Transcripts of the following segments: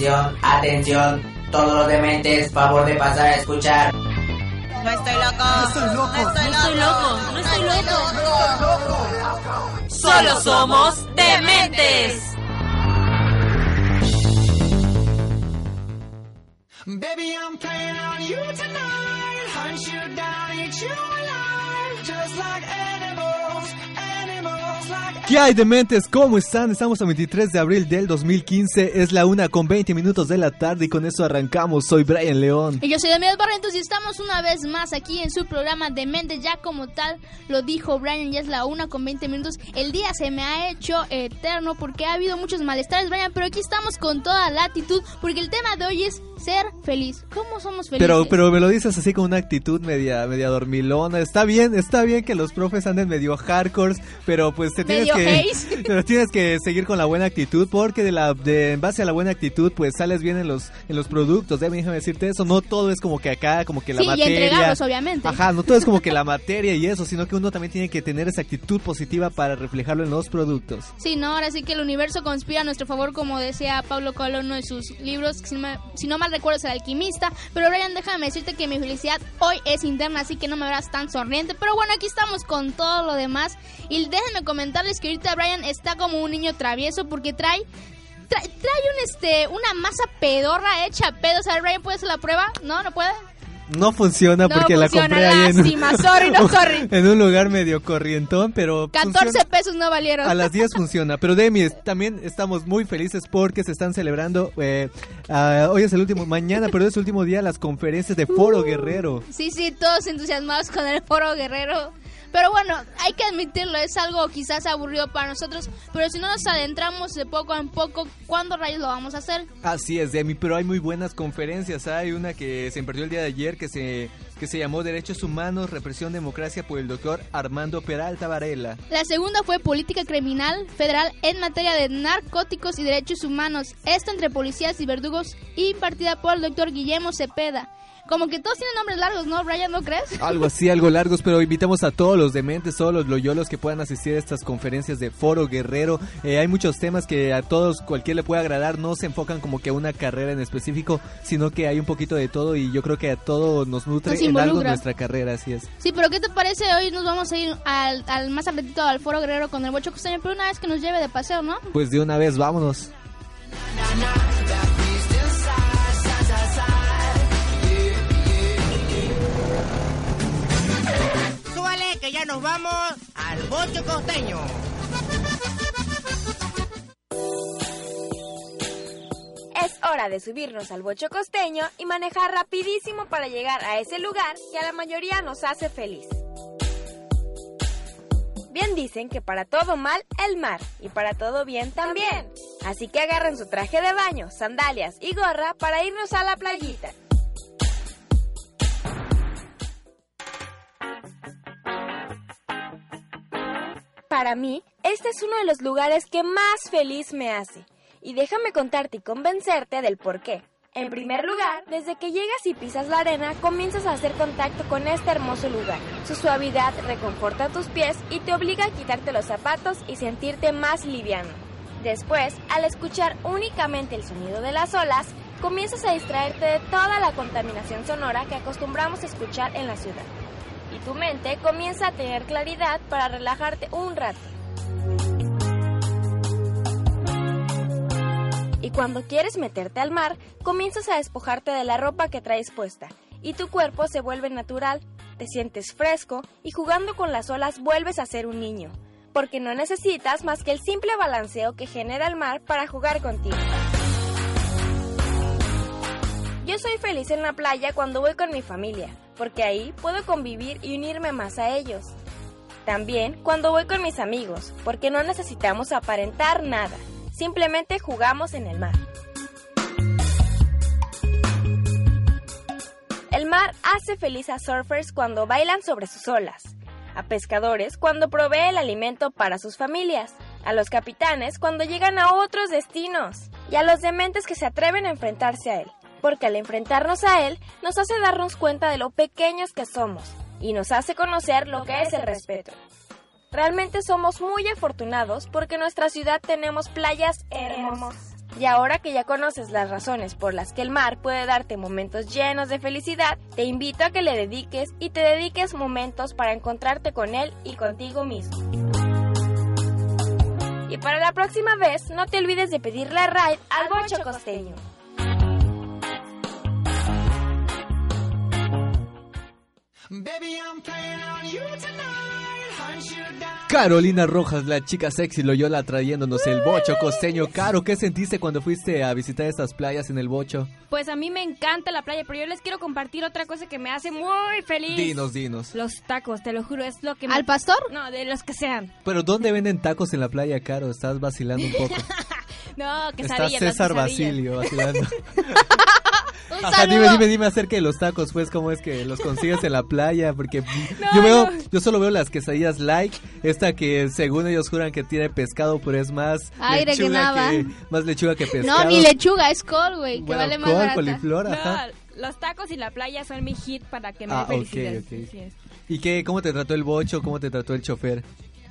Atención, atención, todos los dementes, favor de pasar a escuchar. No estoy loco. No estoy loco. No estoy loco. No estoy loco. Solo somos dementes. Baby, I'm playing ¿Qué hay de mentes? ¿Cómo están? Estamos a 23 de abril del 2015. Es la una con 20 minutos de la tarde y con eso arrancamos. Soy Brian León. Y yo soy Daniel Barrentos y estamos una vez más aquí en su programa de Mente. Ya como tal lo dijo Brian, ya es la una con 20 minutos. El día se me ha hecho eterno porque ha habido muchos malestares, Brian, pero aquí estamos con toda la actitud porque el tema de hoy es ser feliz. ¿Cómo somos felices? Pero, pero me lo dices así con una actitud media, media dormilona. Está bien, está bien que los profes anden medio hardcore, pero pues te tienes que, pero tienes que seguir con la buena actitud porque de la, de, en base a la buena actitud, pues sales bien en los, en los productos. Déjame, déjame decirte eso. No todo es como que acá, como que la sí, y materia. entregarlos, obviamente. Ajá, no todo es como que la materia y eso, sino que uno también tiene que tener esa actitud positiva para reflejarlo en los productos. Sí, no, ahora sí que el universo conspira a nuestro favor, como decía Pablo Coelho en uno de sus libros, si no mal recuerdo es el alquimista. Pero Brian, déjame decirte que mi felicidad hoy es interna, así que no me verás tan sonriente. Pero bueno, aquí estamos con todo lo demás. Y déjenme comentarles que ahorita Brian está como un niño travieso porque trae... Trae, un este una masa pedorra hecha a pedo. O sea, Brian, ¿puede hacer la prueba? No, no puede. No funciona No porque funciona, la compré ahí en, lástima, sorry, no, sorry. en un lugar medio corrientón, pero 14 funciona. pesos no valieron. A las 10 funciona. Pero Demi, también estamos muy felices porque se están celebrando. eh, ah, hoy es el último, mañana, pero es el último día las conferencias de Foro Guerrero. Sí, sí, todos entusiasmados con el foro guerrero. Pero bueno, hay que admitirlo, es algo quizás aburrido para nosotros, pero si no nos adentramos de poco en poco, ¿cuándo rayos lo vamos a hacer? Así es, Demi, pero hay muy buenas conferencias. Hay una que se impartió el día de ayer que se, que se llamó Derechos Humanos, Represión, Democracia por el doctor Armando Peralta Varela. La segunda fue Política Criminal Federal en materia de narcóticos y derechos humanos, esto entre policías y verdugos, impartida por el doctor Guillermo Cepeda. Como que todos tienen nombres largos, ¿no, Brian? ¿No crees? Algo así, algo largos, pero invitamos a todos los dementes, todos los loyolos que puedan asistir a estas conferencias de Foro Guerrero. Eh, hay muchos temas que a todos, cualquier le puede agradar, no se enfocan como que a una carrera en específico, sino que hay un poquito de todo y yo creo que a todo nos nutre Nos en algo nuestra carrera, así es. Sí, pero ¿qué te parece? Hoy nos vamos a ir al, al más apretito al foro guerrero con el bocho costeño, pero una vez que nos lleve de paseo, ¿no? Pues de una vez, vámonos. Que ya nos vamos al bocho costeño. Es hora de subirnos al bocho costeño y manejar rapidísimo para llegar a ese lugar que a la mayoría nos hace feliz. Bien dicen que para todo mal el mar y para todo bien también. Así que agarren su traje de baño, sandalias y gorra para irnos a la playita. Para mí, este es uno de los lugares que más feliz me hace. Y déjame contarte y convencerte del por qué. En primer lugar, desde que llegas y pisas la arena, comienzas a hacer contacto con este hermoso lugar. Su suavidad reconforta tus pies y te obliga a quitarte los zapatos y sentirte más liviano. Después, al escuchar únicamente el sonido de las olas, comienzas a distraerte de toda la contaminación sonora que acostumbramos a escuchar en la ciudad. Tu mente comienza a tener claridad para relajarte un rato. Y cuando quieres meterte al mar, comienzas a despojarte de la ropa que traes puesta y tu cuerpo se vuelve natural, te sientes fresco y jugando con las olas vuelves a ser un niño, porque no necesitas más que el simple balanceo que genera el mar para jugar contigo. Yo soy feliz en la playa cuando voy con mi familia, porque ahí puedo convivir y unirme más a ellos. También cuando voy con mis amigos, porque no necesitamos aparentar nada, simplemente jugamos en el mar. El mar hace feliz a surfers cuando bailan sobre sus olas, a pescadores cuando provee el alimento para sus familias, a los capitanes cuando llegan a otros destinos y a los dementes que se atreven a enfrentarse a él, porque al enfrentarnos a él nos hace darnos cuenta de lo pequeños que somos y nos hace conocer lo que es el respeto. Realmente somos muy afortunados porque en nuestra ciudad tenemos playas hermosas. Y ahora que ya conoces las razones por las que el mar puede darte momentos llenos de felicidad, te invito a que le dediques y te dediques momentos para encontrarte con él y contigo mismo. Y para la próxima vez, no te olvides de pedirle a ride al bocho costeño. Carolina Rojas, la chica sexy Loyola trayéndonos el bocho costeño. Caro, ¿qué sentiste cuando fuiste a visitar estas playas en el bocho? Pues a mí me encanta la playa, pero yo les quiero compartir otra cosa que me hace muy feliz. Dinos, dinos. Los tacos, te lo juro, es lo que me... ¿Al pastor? No, de los que sean. Pero ¿dónde venden tacos en la playa, Caro? Estás vacilando un poco. No, Está quesadillas. las César. Basilio vacilando. Un Ajá, dime, dime, dime acerca de los tacos, pues, ¿cómo es que los consigues en la playa? Porque No, yo veo, no. yo solo veo las quesadillas like, esta que según ellos juran que tiene pescado, pero es más Aire que lechuga nada. que, más lechuga que pescado. No, ni lechuga, es col, güey, que Bueno, vale más col, barata. coliflor, No, ajá. los tacos y la playa son mi hit para que me Ah, dé ok, felicidad. ok. Así es. ¿Y qué, cómo te trató el bocho? ¿Cómo te trató el chofer?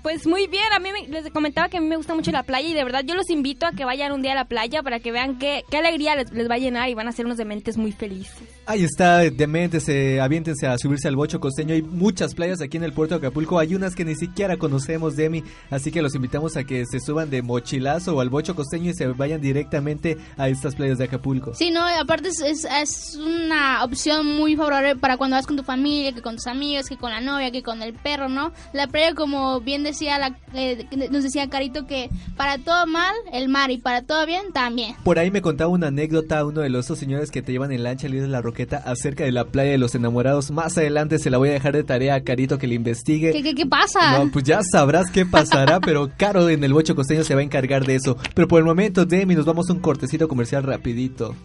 Pues muy bien, a mí me- les comentaba que a mí me gusta mucho la playa y de verdad yo los invito a que vayan un día a la playa para que vean qué, qué alegría les, les va a llenar y van a ser unos dementes muy felices. Ahí está, dementes, eh, aviéntense a subirse al bocho costeño. Hay muchas playas aquí en el puerto de Acapulco. Hay unas que ni siquiera conocemos, Demi. Así que los invitamos a que se suban de mochilazo o al bocho costeño y se vayan directamente a estas playas de Acapulco. Sí, no, aparte es, es, es una opción muy favorable para cuando vas con tu familia, que con tus amigos, que con la novia, que con el perro, ¿no? La playa, como bien decía, la, eh, nos decía Carito, que para todo mal, el mar, y para todo bien, también. Por ahí me contaba una anécdota uno de los esos señores que te llevan en lancha libre de la Roqueta acerca de la playa de los enamorados. Más adelante se la voy a dejar de tarea a Carito que le investigue. ¿Qué, qué, qué pasa? No, pues ya sabrás qué pasará, pero Caro en el bocho costeño se va a encargar de eso. Pero por el momento, Demi, nos vamos a un cortecito comercial rapidito.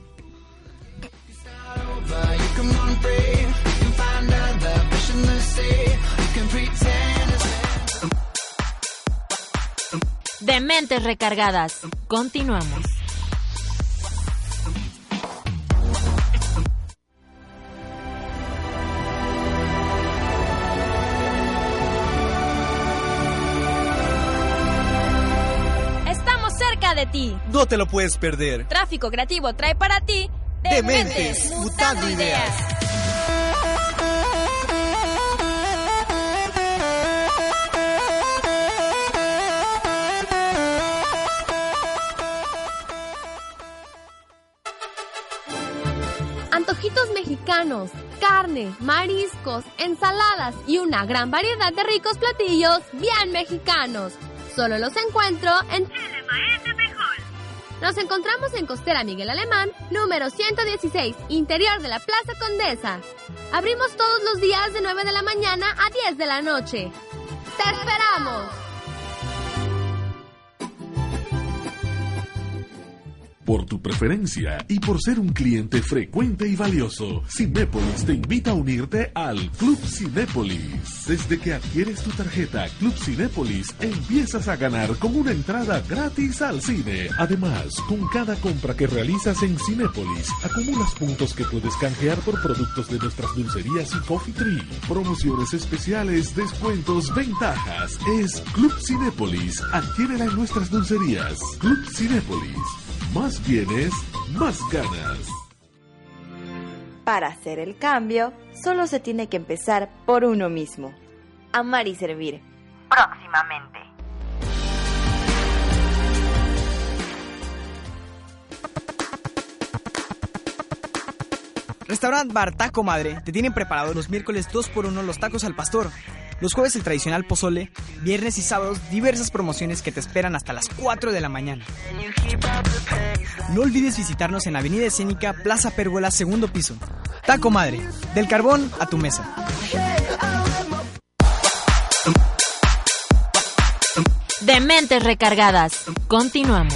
Dementes recargadas. Continuamos. Estamos cerca de ti. No te lo puedes perder. Tráfico Creativo trae para ti Dementes, mutando ideas. Carne, mariscos, ensaladas y una gran variedad de ricos platillos bien mexicanos. Solo los encuentro en. Nos encontramos en Costera Miguel Alemán, número 116, interior de la Plaza Condesa. Abrimos todos los días de 9 de la mañana a 10 de la noche. ¡Te esperamos! Por tu preferencia y por ser un cliente frecuente y valioso, Cinépolis te invita a unirte al Club Cinépolis. Desde que adquieres tu tarjeta Club Cinépolis, empiezas a ganar con una entrada gratis al cine. Además, con cada compra que realizas en Cinépolis, acumulas puntos que puedes canjear por productos de nuestras dulcerías y Coffee Tree. Promociones especiales, descuentos, ventajas. Es Club Cinépolis. Adquiérela en nuestras dulcerías. Club Cinépolis. Más bienes, más ganas. Para hacer el cambio, solo se tiene que empezar por uno mismo. Amar y servir. Próximamente. Restaurant Bar Taco Madre te tienen preparados los miércoles 2x1 los tacos al pastor, los jueves el tradicional pozole, viernes y sábados diversas promociones que te esperan hasta las 4 de la mañana. No olvides visitarnos en Avenida Escénica, Plaza Pérgola, segundo piso. Taco Madre, del carbón a tu mesa. Dementes recargadas. Continuamos.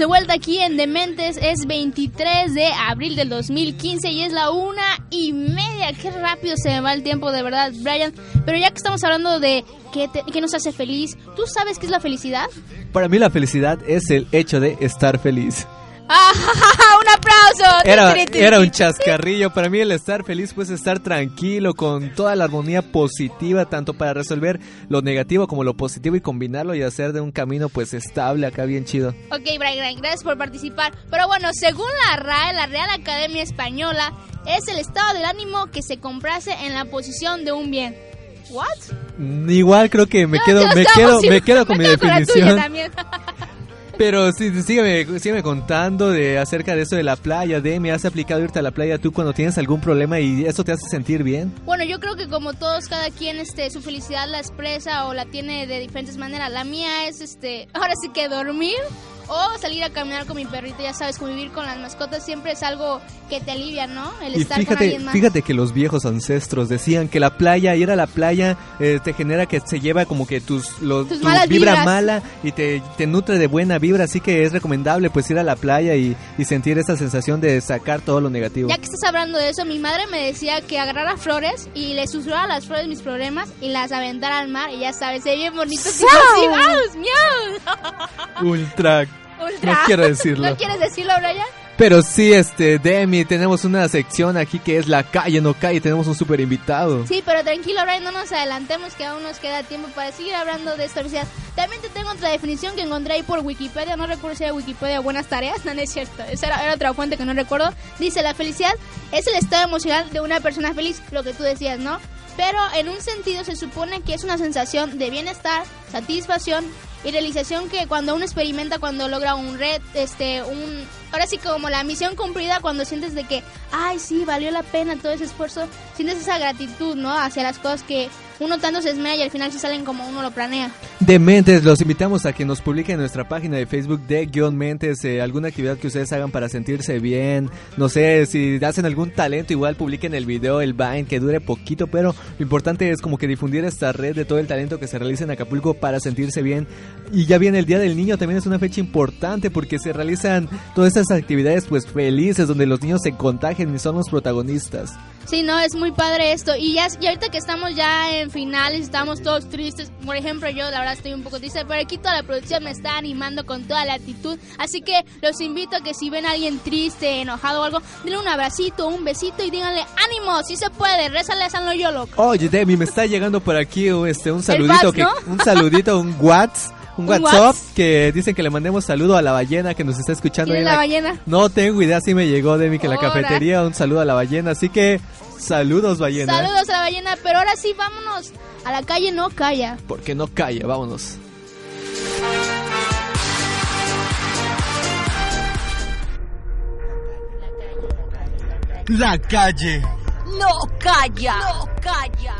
De vuelta aquí en Dementes. Es 23 de abril del 2015 y es la una y media. Qué rápido se me va el tiempo, de verdad, Brian. Pero ya que estamos hablando de qué, te- qué nos hace feliz, ¿tú sabes qué es la felicidad? Para mí la felicidad es el hecho de estar feliz. Ah, ¡Un aplauso! Era, era un chascarrillo. Para mí el estar feliz pues estar tranquilo con toda la armonía positiva, tanto para resolver lo negativo como lo positivo y combinarlo y hacer de un camino pues estable acá bien chido. Ok, Brian, gracias por participar. Pero bueno, según la RAE, la Real Academia Española, es el estado del ánimo que se comprase en la posición de un bien. ¿What? Igual creo que me No, quedo, me quedo, me quedo con mi la tuya definición. Pero sí, sí, sígueme, sígueme contando de acerca de eso de la playa. Demi, ¿has aplicado irte a la playa tú cuando tienes algún problema y eso te hace sentir bien? Bueno, yo creo que como todos, cada quien este, su felicidad la expresa o la tiene de diferentes maneras. La mía es, este, ahora sí que dormir o salir a caminar con mi perrito. Ya sabes, convivir con las mascotas siempre es algo que te alivia, ¿no? El Y estar con fíjate, alguien más. fíjate que los viejos ancestros decían que la playa, ir a la playa, eh, te genera que se lleva como que tus, lo- Tus tu malas vibra vibras. mala y te, te nutre de buena vibra, así que es recomendable pues ir a la playa y, y sentir esa sensación de sacar todo lo negativo. Ya que estás hablando de eso, mi madre me decía que agarrara flores y le susurrara a las flores mis problemas y las aventara al mar y ya sabes, se bien bonito. ¡Vamos, miau! Ultra. Ultra. No quiero decirlo. ¿No quieres decirlo, Brian? Pero sí, este, Demi, tenemos una sección aquí que es la calle, no calle, tenemos un super invitado. Sí, pero tranquilo, Brian, no nos adelantemos que aún nos queda tiempo para seguir hablando de esta felicidad. También te tengo otra definición que encontré ahí por Wikipedia, no recuerdo si era Wikipedia Buenas Tareas, no, no es cierto, esa era, era otra fuente que no recuerdo. Dice, la felicidad es el estado emocional de una persona feliz, lo que tú decías, ¿no? Pero en un sentido se supone que es una sensación de bienestar, satisfacción y realización que cuando uno experimenta cuando logra un red, este, un... Ahora sí como la misión cumplida cuando sientes de que, ay sí, valió la pena todo ese esfuerzo, sientes esa gratitud, ¿no? Hacia las cosas que uno tanto se esmera y al final se salen como uno lo planea. Dementes, los invitamos a que nos publiquen en nuestra página de Facebook de Guión Mentes eh, alguna actividad que ustedes hagan para sentirse bien. No sé, si hacen algún talento, igual publiquen el video, el Vine, que dure poquito, pero lo importante es como que difundir esta red de todo el talento que se realiza en Acapulco para sentirse bien. Y ya viene el Día del Niño, también es una fecha importante porque se realizan todas esas actividades pues felices donde los niños se contagian y son los protagonistas. Sí, no, es muy padre esto. Y ya y ahorita que estamos ya en finales, estamos todos tristes. Por ejemplo, yo la verdad estoy un poco triste, pero aquí toda la producción me está animando con toda la actitud. Así que los invito a que si ven a alguien triste, enojado o algo, denle un abracito, un besito y díganle, ánimo, si se puede, rézale a San Loyolo. Oye, Demi, me está llegando por aquí este un saludito fax, que ¿no? un saludito, un WhatsApp, un ¿Un WhatsApp whats? que dicen que le mandemos saludo a la ballena que nos está escuchando. ¿Quién es la ballena? No tengo idea si me llegó Demi que en la cafetería un saludo a la ballena, así que saludos ballena. Saludos a la ballena, pero ahora sí, vámonos a la calle, no calla. Porque no calla, vámonos. La calle. No calla. No calla.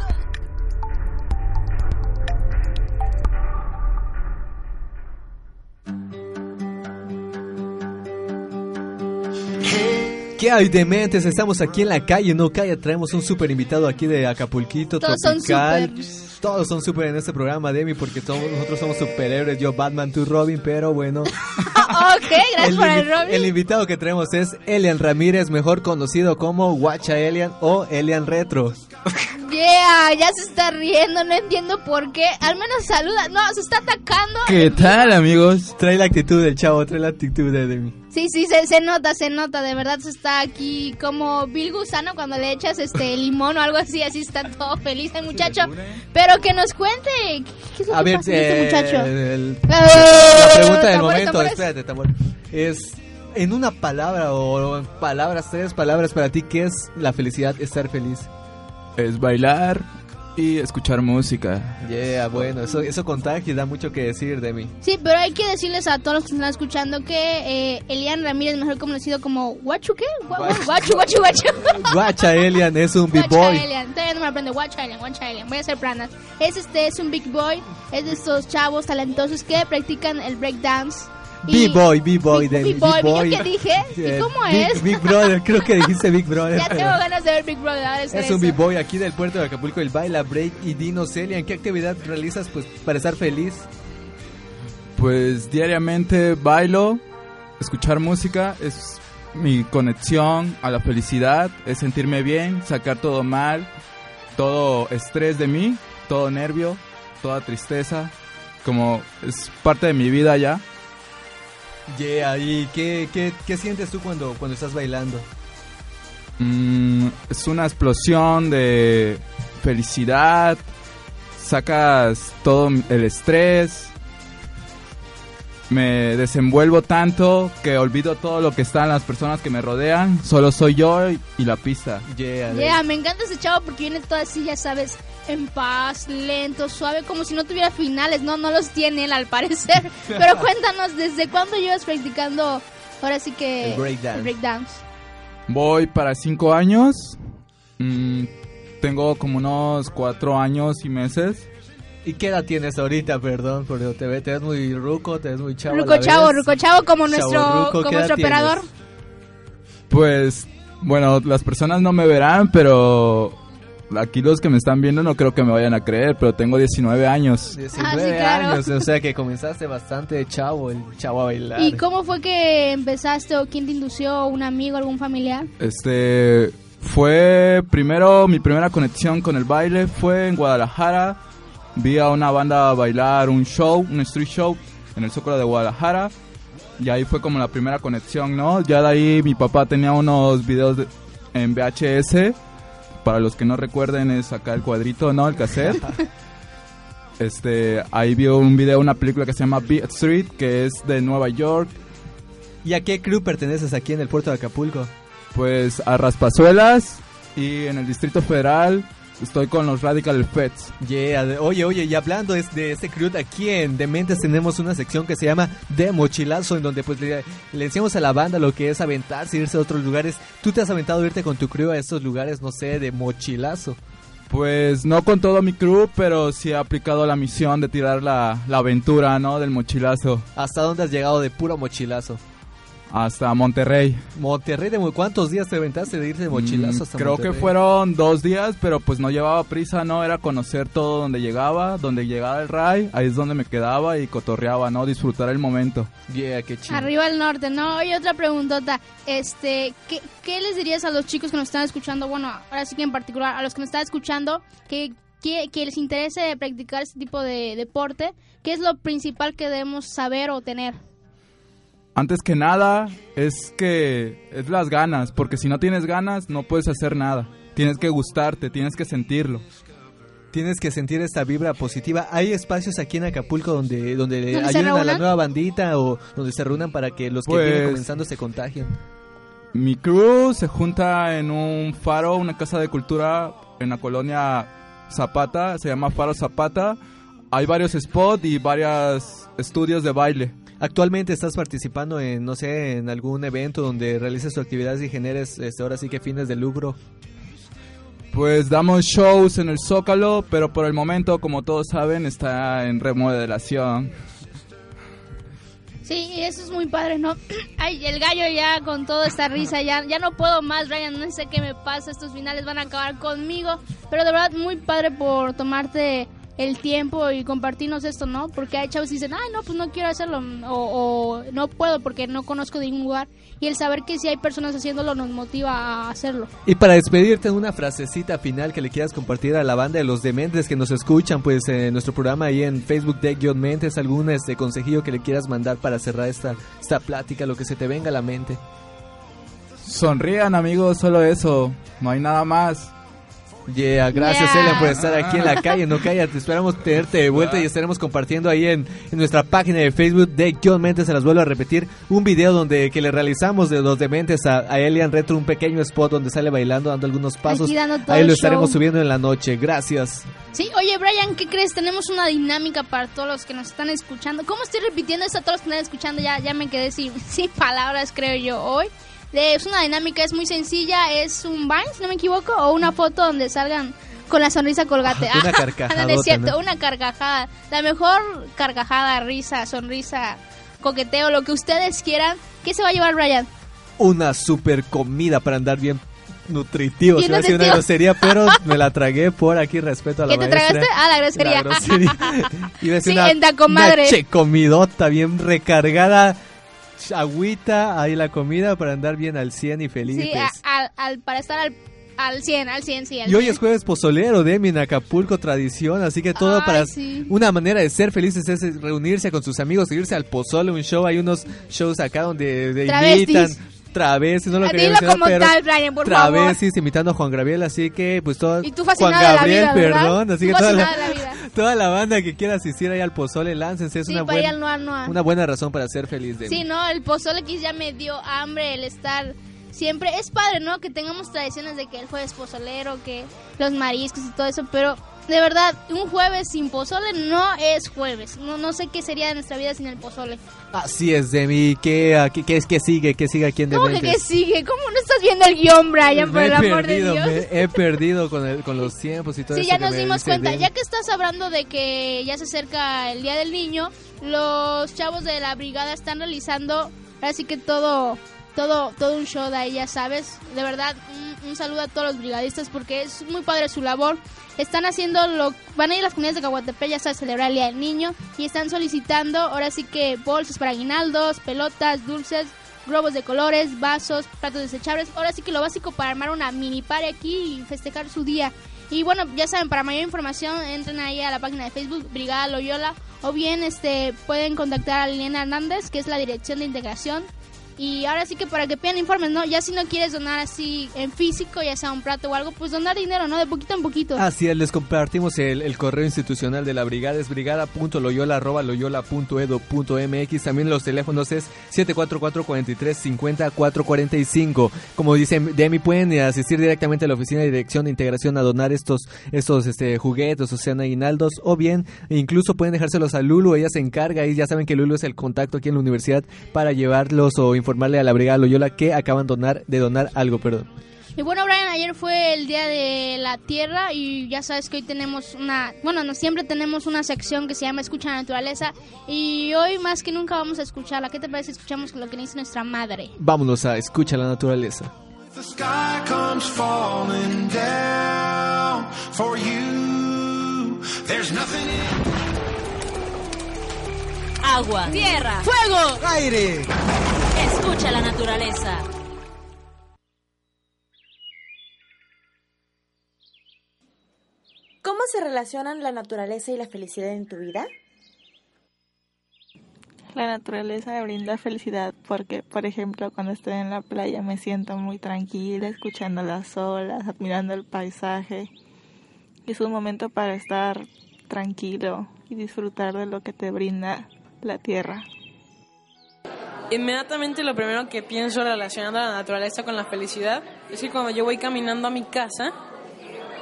¿Qué hay dementes? Estamos aquí en la calle, no calla, traemos un super invitado aquí de Acapulquito Todos son Tropical. super. Todos son super en este programa, Demi, porque somos- nosotros somos superhéroes, yo Batman, tú Robin, pero bueno. ok, gracias por el Robin. el invitado que traemos es Elian Ramírez, mejor conocido como Guacha Elian o Elian Retro. Yeah, ya se está riendo, no entiendo por qué. Al menos saluda. No, se está atacando. ¿Qué tal, amigos? Trae la actitud del chavo, trae la actitud de Demi. Sí, sí, se, se nota, se nota. De verdad se está aquí como Bill Gusano cuando le echas este limón o algo así. Así está todo feliz el muchacho. Pero que nos cuente. ¿Qué, qué es lo A que ver, pasa este eh, muchacho? el- Eh, la pregunta del momento, tambores. espérate, tambor. Es en una palabra o en palabras, tres palabras para ti, ¿qué es la felicidad, estar feliz? Es bailar y escuchar música. Yeah, bueno, eso, eso contagia y da mucho que decir de mí. Sí, pero hay que decirles a todos los que están escuchando que eh, Elian Ramírez, mejor conocido como Guachu, ¿qué? Gua- gua- Guachu, Guachu, Guachu. Guacha Elian es un big Guacha boy. Elian, todavía no me aprende. Guacha Elian, Guacha Elian. Voy a hacer planas. Es este, es un big boy. Es de estos chavos talentosos que practican el breakdance. B-boy, B-boy, Big- de Big Boy, ¿yo qué dije? ¿Y cómo Big- es? Big Brother, creo que dijiste Big Brother. Ya tengo ganas de ver Big Brother. ahora Es un. B-boy aquí del puerto de Acapulco, el baila, break y dinos, Elian. ¿Qué actividad realizas pues para estar feliz? Pues diariamente bailo, escuchar música es mi conexión a la felicidad, es sentirme bien, sacar todo mal, todo estrés de mí, todo nervio, toda tristeza, como es parte de mi vida ya. Yeah, ¿y qué, qué, qué sientes tú cuando, cuando estás bailando? Mm, es una explosión de felicidad, sacas todo el estrés, me desenvuelvo tanto que olvido todo lo que están las personas que me rodean, solo soy yo y, y la pista. Yeah, Yeah, me encanta ese chavo porque viene todo así, ya sabes, en paz, lento, suave, como si no tuviera finales. No, no los tiene él al parecer. Pero cuéntanos, ¿desde cuándo llevas practicando ahora sí que El breakdance. el breakdance? Voy para cinco años, mm, tengo como unos cuatro años y meses. ¿Y qué edad tienes ahorita, perdón? Porque te ves, te ves muy ruco, te ves muy chavo. Ruco chavo. Ruco chavo como nuestro, como ¿qué edad nuestro tienes? operador. Pues, bueno, las personas no me verán, pero aquí los que me están viendo no creo que me vayan a creer, pero tengo 19 años. 19 claro. años, o sea que comenzaste bastante chavo, el chavo a bailar. ¿Y cómo fue que empezaste o quién te indució? ¿Un amigo, algún familiar? Este fue primero mi primera conexión con el baile fue en Guadalajara. Vi a una banda bailar un show, un street show en el Zócalo de Guadalajara. Y ahí fue como la primera conexión, ¿no? Ya de ahí mi papá tenía unos videos de- en VHS. Para los que no recuerden es acá el cuadrito, ¿no? El cassette. Este, ahí vio un video, una película que se llama Beat Street, que es de Nueva York. ¿Y a qué crew perteneces aquí en el puerto de Acapulco? Pues a Raspazuelas y en el Distrito Federal estoy con los Radical Feds. Yeah, de- oye, oye, y hablando de este crew, aquí en Dementes tenemos una sección que se llama De Mochilazo, en donde pues le, le enseñamos a la banda lo que es aventarse, irse a otros lugares. ¿Tú te has aventado a irte con tu crew a estos lugares, no sé, de mochilazo? Pues no con todo mi crew, pero sí he aplicado la misión de tirar la, la aventura, ¿no? Del mochilazo. ¿Hasta dónde has llegado de puro mochilazo? Hasta Monterrey. Monterrey, de ¿cuántos días te aventaste de irte de mochilazo Mm, hasta Creo Monterrey? que fueron dos días, pero pues no llevaba prisa, ¿no? Era conocer todo donde llegaba, donde llegaba el Ray, ahí es donde me quedaba y cotorreaba, ¿no? Disfrutar el momento. Yeah, qué chido. Arriba al norte, ¿no? Oye, otra preguntota. Este, ¿qué, ¿qué les dirías a los chicos que nos están escuchando? Bueno, ahora sí que en particular a los que nos están escuchando, que, que, que les interese practicar este tipo de deporte, ¿qué es lo principal que debemos saber o tener? Antes que nada, es que es las ganas, porque si no tienes ganas, no puedes hacer nada. Tienes que gustarte, tienes que sentirlo. Tienes que sentir esta vibra positiva. ¿Hay espacios aquí en Acapulco donde, donde, ¿Donde a la nueva bandita o donde se reúnan para que los que Pues- vienen comenzando se contagien? Mi crew se junta en un faro, una casa de cultura en la colonia Zapata, se llama Faro Zapata. Hay varios spots y varios estudios de baile. Actualmente estás participando en, no sé, en algún evento donde realices tus actividades y generes, este, ahora sí que fines de lucro. Pues damos shows en el Zócalo, pero por el momento, como todos saben, está en remodelación. Sí, eso es muy padre, ¿no? Ay, el gallo ya con toda esta risa, ya, ya no puedo más, Brian, no sé qué me pasa, estos finales van a acabar conmigo, pero de verdad muy padre por tomarte el tiempo y compartirnos esto, ¿no? Porque hay chavos que dicen, ay, no, pues no quiero hacerlo, o, o no puedo porque no conozco de ningún lugar, y el saber que si hay personas haciéndolo nos motiva a hacerlo. Y para despedirte, una frasecita final que le quieras compartir a la banda de los dementes que nos escuchan, pues en nuestro programa ahí en Facebook de Guión Mentes, algún este consejillo que le quieras mandar para cerrar esta, esta plática, lo que se te venga a la mente. Sonrían, amigos, solo eso. No hay nada más. Yeah, gracias Yeah. Elian por estar aquí en la calle, no cállate, esperamos tenerte de vuelta y estaremos compartiendo ahí en, en nuestra página de Facebook de Guión Mentes, se las vuelvo a repetir, un video donde que le realizamos de los dementes a, a Elian Retro, un pequeño spot donde sale bailando, dando algunos pasos, dando ahí lo estaremos show. subiendo en la noche, gracias. Sí, oye Brian, ¿qué crees? Tenemos una dinámica para todos los que nos están escuchando. ¿Cómo estoy repitiendo esto a todos los que están escuchando? Ya, ya me quedé sin, sin palabras, creo yo, hoy. Es una dinámica, es muy sencilla, es un Vine, si no me equivoco, o una foto donde salgan con la sonrisa colgate. Una Ah, carcajadota, no es cierto, ¿no? una carcajada. La mejor carcajada, risa, sonrisa, coqueteo, lo que ustedes quieran. ¿Qué se va a llevar Brian? Una super comida para andar bien nutritivo, Bien se me hace una nutritivo. grosería, pero me la tragué por aquí respeto a la ¿Qué te maestra. tragaste? Ah, la grosería. La grosería. Sí, una, en taco madre. una bien recargada, agüita, ahí la comida para andar bien al 100 y felices. Sí, a- al, al- para estar al, Al 100, al 100, sí. Al Y hoy 100. es jueves pozolero, Demi, en Acapulco, tradición, así que todo Ay, para sí. una manera de ser felices es reunirse con sus amigos, irse al pozole, un show, hay unos shows acá donde de invitan travestis, no lo quería dilo como pero tal, Brian, por favor. a Juan Gabriel, así que pues todo Y tú Juan de la Gabriel, perdón, así Tú que toda la, de vida. toda la banda que quiera asistir ahí al pozole, láncense, es Sí, una ir buena al Noa Noa. una buena razón para ser feliz, Demi. Sí, no, el pozole que ya me dio hambre el estar siempre. Es padre, ¿no? Que tengamos tradiciones de que el jueves pozolero, que los mariscos y todo eso, pero de verdad, un jueves sin pozole no es jueves. No, no sé qué sería de nuestra vida sin el pozole. Así es, Demi, ¿qué, qué, qué es que sigue? ¿Qué sigue aquí en ¿Cómo que qué sigue? ¿Cómo no estás viendo el guion, Brian, por Me el he amor perdido, de Dios? me he perdido con, el- con los tiempos y todo Sí, eso ya que nos dimos cuenta. Ya que estás hablando de que ya se acerca el Día del Niño, los chavos de la brigada están realizando, así que todo, todo, todo un show de ahí, ya sabes. De verdad, un, un saludo a todos los brigadistas porque es muy padre su labor. Están haciendo lo, van a ir a las comunidades de Caguatepec, ya sabes, celebrar el Día del Niño y están solicitando, ahora sí que bolsas para aguinaldos, pelotas, dulces, globos de colores, vasos, platos desechables. Ahora sí que lo básico para armar una mini party aquí y festejar su día. Y bueno, ya saben, para mayor información entren ahí a la página de Facebook Brigada Loyola o bien este pueden contactar a Liliana Hernández, que es la dirección de integración. Y ahora sí que para que pidan informes, ¿no? Ya si no quieres donar así en físico, ya sea un plato o algo, pues donar dinero, ¿no? De poquito en poquito. Así es, les compartimos el, correo institucional de la brigada, es brigada.loyola.loyola.edu.mx. También los teléfonos es 744-4350-445. Como dice Demi, pueden asistir directamente a la oficina de dirección de integración a donar estos, estos este, juguetes, o sean aguinaldos, o bien incluso pueden dejárselos a Lulu, ella se encarga y ya saben que Lulu es el contacto aquí en la universidad para llevarlos o informarle a la brigada Loyola que acaban donar, de donar algo, perdón. Y bueno, Brian, ayer fue el Día de la Tierra y ya sabes que hoy tenemos una, bueno, no siempre tenemos una sección que se llama Escucha la Naturaleza y hoy más que nunca vamos a escucharla. ¿Qué te parece si escuchamos lo que dice nuestra madre? Vámonos a Escucha la Naturaleza. Agua, tierra, fuego, aire. Escucha la naturaleza. ¿Cómo se relacionan la naturaleza y la felicidad en tu vida? La naturaleza me brinda felicidad porque, por ejemplo, cuando estoy en la playa me siento muy tranquila, escuchando las olas, admirando el paisaje. Es un momento para estar tranquilo y disfrutar de lo que te brinda la tierra. Inmediatamente lo primero que pienso relacionando la naturaleza con la felicidad es que cuando yo voy caminando a mi casa,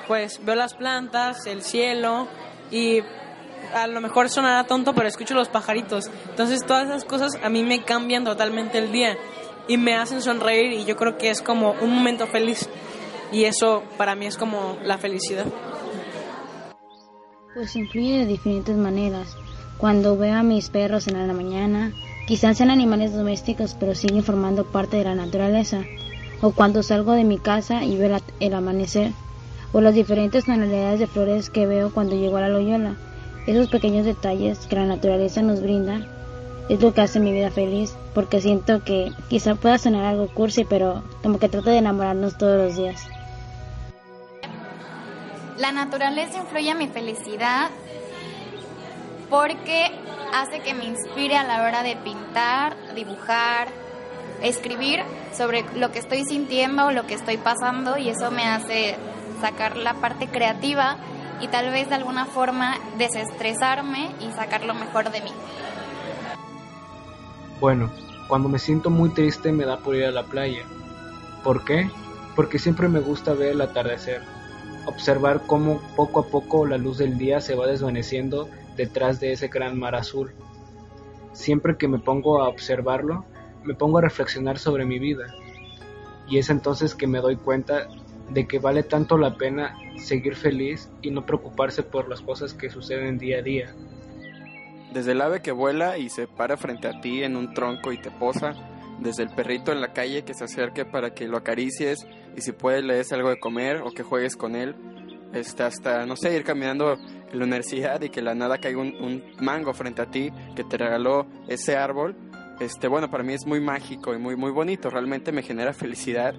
pues veo las plantas, el cielo y a lo mejor sonará tonto, pero escucho los pajaritos. Entonces todas esas cosas a mí me cambian totalmente el día y me hacen sonreír y yo creo que es como un momento feliz y eso para mí es como la felicidad. Pues influye de diferentes maneras. Cuando veo a mis perros en la mañana, quizás sean animales domésticos, pero siguen formando parte de la naturaleza. O cuando salgo de mi casa y veo el amanecer. O las diferentes tonalidades de flores que veo cuando llego a la Loyola. Esos pequeños detalles que la naturaleza nos brinda es lo que hace mi vida feliz, porque siento que quizá pueda sonar algo cursi, pero como que trato de enamorarnos todos los días. La naturaleza influye en mi felicidad porque hace que me inspire a la hora de pintar, dibujar, escribir sobre lo que estoy sintiendo o lo que estoy pasando y eso me hace sacar la parte creativa y tal vez de alguna forma desestresarme y sacar lo mejor de mí. Bueno, cuando me siento muy triste me da por ir a la playa. ¿Por qué? Porque siempre me gusta ver el atardecer, observar cómo poco a poco la luz del día se va desvaneciendo detrás de ese gran mar azul. Siempre que me pongo a observarlo, me pongo a reflexionar sobre mi vida. Y es entonces que me doy cuenta de que vale tanto la pena seguir feliz y no preocuparse por las cosas que suceden día a día. Desde el ave que vuela y se para frente a ti en un tronco y te posa, desde el perrito en la calle que se acerque para que lo acaricies y si puedes le des algo de comer o que juegues con él, este, hasta, no sé, ir caminando la universidad y que la nada caiga un, mango frente a ti que te regaló ese árbol, este, bueno, para mí es muy mágico y muy, muy bonito, realmente me genera felicidad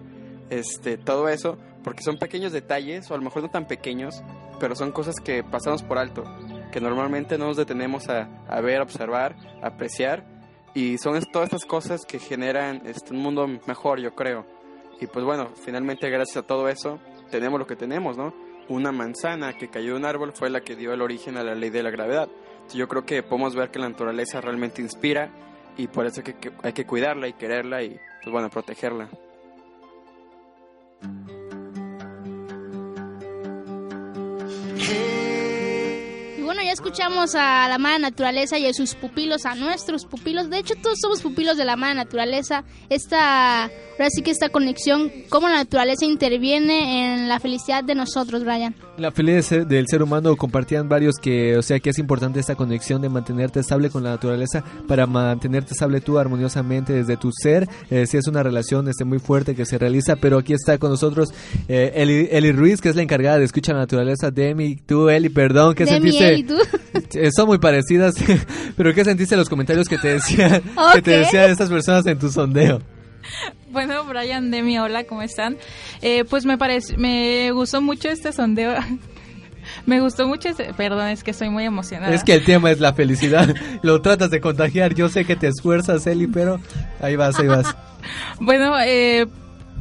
este, todo eso, porque son pequeños detalles, o a lo mejor no tan pequeños, pero son cosas que pasamos por alto, que normalmente no nos detenemos a, a ver, observar, apreciar, y son todas estas cosas que generan este, un mundo mejor, yo creo. Y pues bueno, finalmente gracias a todo eso, tenemos lo que tenemos, ¿no? Una manzana que cayó de un árbol fue la que dio el origen a la ley de la gravedad. Yo creo que podemos ver que la naturaleza realmente inspira y por eso hay que, que- hay que cuidarla y quererla y, pues bueno, protegerla. Ya escuchamos a la madre naturaleza y a sus pupilos, a nuestros pupilos. De hecho, todos somos pupilos de la madre naturaleza. Esta, ahora sí que esta conexión, cómo la naturaleza interviene en la felicidad de nosotros, Brian. La felicidad del ser humano compartían varios que, o sea, que es importante esta conexión de mantenerte estable con la naturaleza para mantenerte estable tú armoniosamente desde tu ser. Eh, sí es una relación este, muy fuerte que se realiza, pero aquí está con nosotros eh, Eli, Eli Ruiz, que es la encargada de escuchar la naturaleza. Demi, tú, Eli, perdón, ¿qué Demi, sentiste? Eli, tú. Son muy parecidas, pero ¿qué sentiste en los comentarios que te decían, que te Ok. decían estas personas en tu sondeo? Bueno, Brian, Demi, hola, ¿cómo están? Eh, pues me parece, me gustó mucho este sondeo. me gustó mucho este, perdón, es que estoy muy emocionada. Es que el tema es la felicidad. Lo tratas de contagiar. Yo sé que te esfuerzas, Eli, pero ahí vas, ahí vas. Bueno, eh,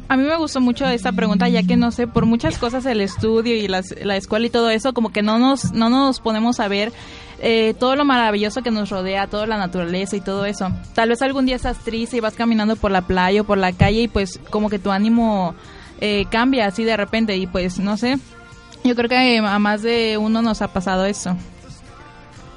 a mí me gustó mucho esta pregunta, ya que no sé, por muchas cosas el estudio y las- la escuela y todo eso, como que no nos, no nos ponemos a ver eh, todo lo maravilloso que nos rodea, toda la naturaleza y todo eso. Tal vez algún día estás triste y vas caminando por la playa o por la calle y pues como que tu ánimo eh, cambia así de repente y pues no sé. Yo creo que a más de uno nos ha pasado eso.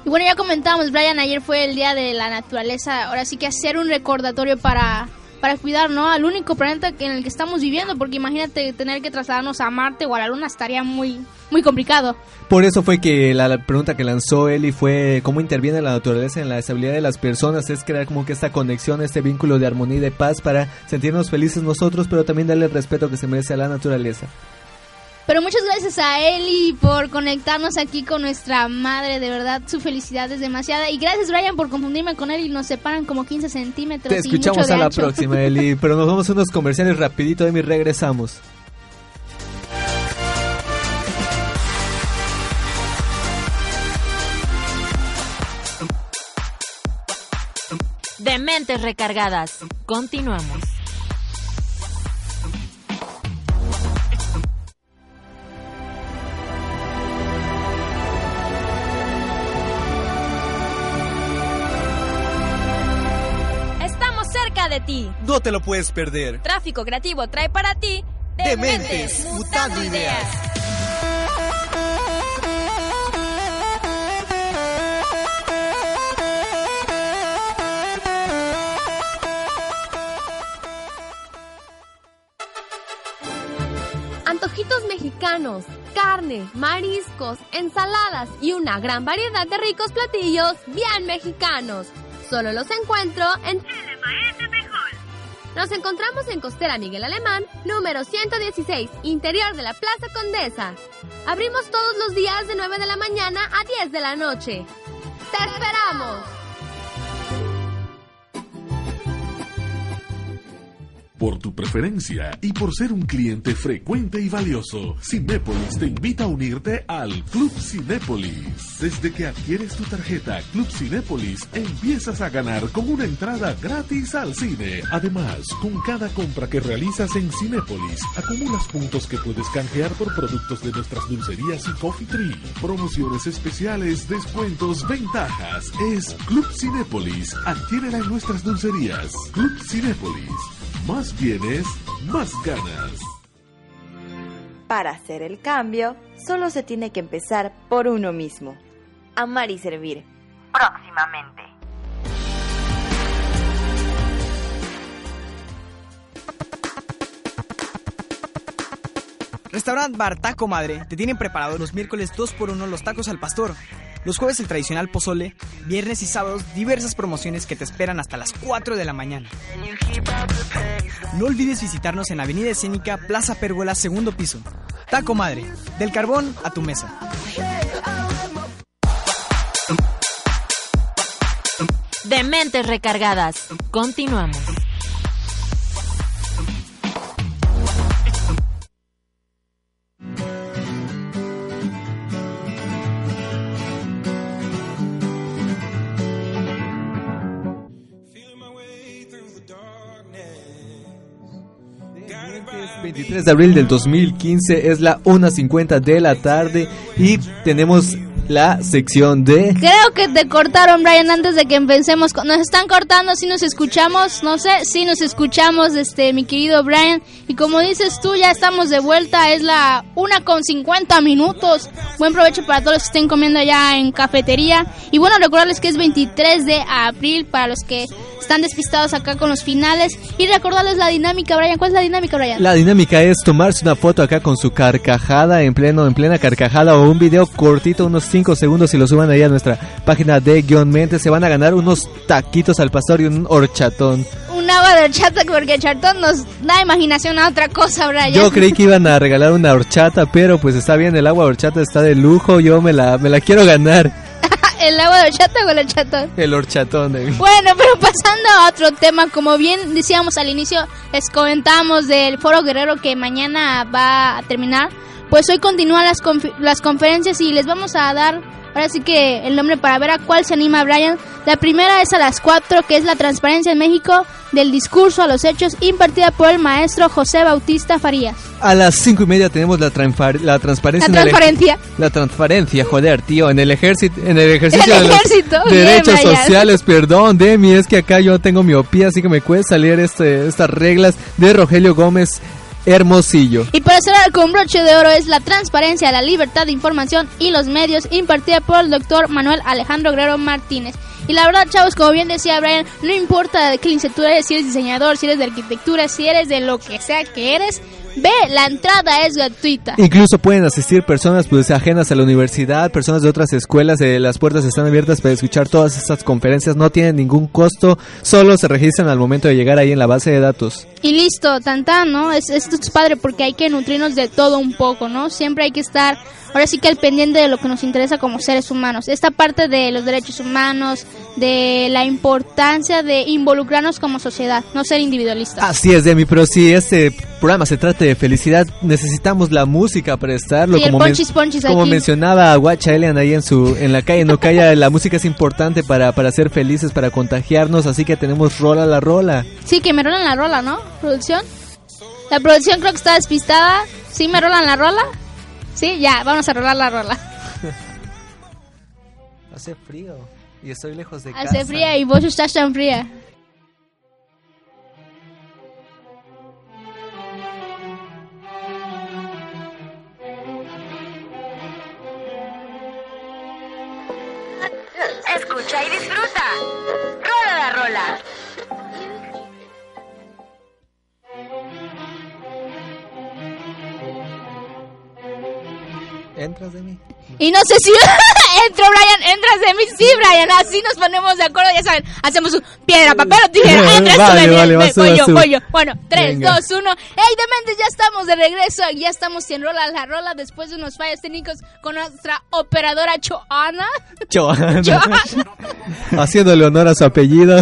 Y bueno, ya comentábamos, Brian, ayer fue el Día de la Naturaleza. Ahora sí que hacer un recordatorio para, para cuidar, ¿no? Al único planeta en el que estamos viviendo, porque imagínate tener que trasladarnos a Marte o a la Luna estaría muy, muy complicado. Por eso fue que la, la pregunta que lanzó Eli fue cómo interviene la naturaleza en la estabilidad de las personas. Es crear como que esta conexión, este vínculo de armonía y de paz para sentirnos felices nosotros, pero también darle el respeto que se merece a la naturaleza. Pero muchas gracias a Eli por conectarnos aquí con nuestra madre. De verdad, su felicidad es demasiada. Y gracias, Brian, por confundirme con él y nos separan como 15 centímetros. Te y escuchamos mucho de a la ancho. próxima, Eli. Pero nos vamos a unos comerciales rapidito, Emi, regresamos. De mentes recargadas. Continuamos. Ti. No te lo puedes perder. Tráfico Creativo trae para ti Dementes, mutando ideas. Antojitos mexicanos, carne, mariscos, ensaladas y una gran variedad de ricos platillos bien mexicanos. Solo los encuentro en. Nos encontramos en Costera Miguel Alemán, número 116, interior de la Plaza Condesa. Abrimos todos los días de 9 de la mañana a 10 de la noche. ¡Te esperamos! Por tu preferencia y por ser un cliente frecuente y valioso, Cinépolis te invita a unirte al Club Cinépolis. Desde que adquieres tu tarjeta Club Cinépolis, empiezas a ganar con una entrada gratis al cine. Además, con cada compra que realizas en Cinépolis, acumulas puntos que puedes canjear por productos de nuestras dulcerías y Coffee Tree. Promociones especiales, descuentos, ventajas. Es Club Cinépolis. Adquiérela en nuestras dulcerías. Club Cinépolis. Más bienes, más ganas. Para hacer el cambio, solo se tiene que empezar por uno mismo. Amar y servir. Próximamente. Restaurant Bar Taco Madre te tienen preparados los miércoles 2x1 los tacos al pastor. Los jueves el tradicional pozole, viernes y sábados diversas promociones que te esperan hasta las 4 de la mañana. No olvides visitarnos en Avenida Escénica, Plaza Pérgola, segundo piso. Taco Madre, del carbón a tu mesa. De mentes recargadas. Continuamos. 23 de abril del 2015 es la 1.50 de la tarde y tenemos la sección de... Creo que te cortaron, Brian, antes de que empecemos. Nos están cortando, si nos escuchamos, no sé, si nos escuchamos, este, mi querido Brian. Y como dices tú, ya estamos de vuelta, es la una con 50 minutos. Buen provecho para todos los que estén comiendo allá en cafetería. Y bueno, recordarles que es 23 de abril para los que están despistados acá con los finales. Y recordarles la dinámica, Brian. ¿Cuál es la dinámica, Brian? La dinámica es tomarse una foto acá con su carcajada en pleno, en plena carcajada o un video cortito, unos 5 segundos y lo suban ahí a nuestra página de guion mente. Se van a ganar unos taquitos al pastor y un horchatón. Un agua de horchata porque Chartón nos da imaginación a otra cosa, Brian. Yo creí que iban a regalar una horchata, pero pues está bien, el agua de horchata está de lujo, yo me la, me la quiero ganar. ¿El agua de horchata o el horchatón? El horchatón. eh. Bueno, pero pasando a otro tema, como bien decíamos al inicio, les comentamos del Foro Guerrero que mañana va a terminar. Pues hoy continúan las, las conferencias y les vamos a dar ahora sí que el nombre para ver a cuál se anima Brian. La primera es a las 4, que es la transparencia en México del discurso a los hechos, impartida por el maestro José Bautista Farías. A las cinco y media tenemos la, transparencia. La transparencia. La transparencia, joder, tío, en el ejército, en el ejercicio El de los ejército, bien, derechos Brian. sociales, perdón, Demi, es que acá yo tengo miopía, así que me puede salir este, estas reglas de Rogelio Gómez Hermosillo. Y para cerrar con broche de oro es la transparencia, la libertad de información y los medios impartida por el doctor Manuel Alejandro Guerrero Martínez. Y la verdad, chavos, como bien decía Brian, no importa de qué licenciatura eres, si eres diseñador, si eres de arquitectura, si eres de lo que sea que eres, ve, la entrada es gratuita. Incluso pueden asistir personas pues ajenas a la universidad, personas de otras escuelas, eh, las puertas están abiertas para escuchar todas estas conferencias, no tienen ningún costo, solo se registran al momento de llegar ahí en la base de datos. Y listo, tan tan, ¿no? Es, esto es padre porque hay que nutrirnos de todo un poco, ¿no? Siempre hay que estar, ahora sí que al pendiente de lo que nos interesa como seres humanos. Esta parte de los derechos humanos, de la importancia de involucrarnos como sociedad, no ser individualistas. Así es, Demi, pero si este programa se trata de felicidad, necesitamos la música para estarlo. Sí, como, ponchis, ponchis como mencionaba Guacha Elian ahí en su en la calle, no calla, la música es importante para, para ser felices, para contagiarnos, así que tenemos rola la rola. Sí, que me rolan la rola, ¿no? ¿Producción? La producción creo que está despistada. ¿Sí me rolan la rola? Sí, ya, vamos a rolar la rola. Hace frío y estoy lejos de casa. Hace fría y vos estás tan fría. Escucha y disfruta. Rola la rola. Y no sé si entro, Brian, entras de mí. Sí, Brian, así nos ponemos de acuerdo. Ya saben, hacemos un piedra, papel o tijera. Entras Vale, tú, Demi, vale, vas voy vas yo, voy yo. Bueno, 3, Venga. 2, 1. ¡Ey, dementes! Ya estamos de regreso. Ya estamos en rola la rola después de unos fallos técnicos con nuestra operadora Choana. Joana. Joana. Haciéndole honor a su apellido.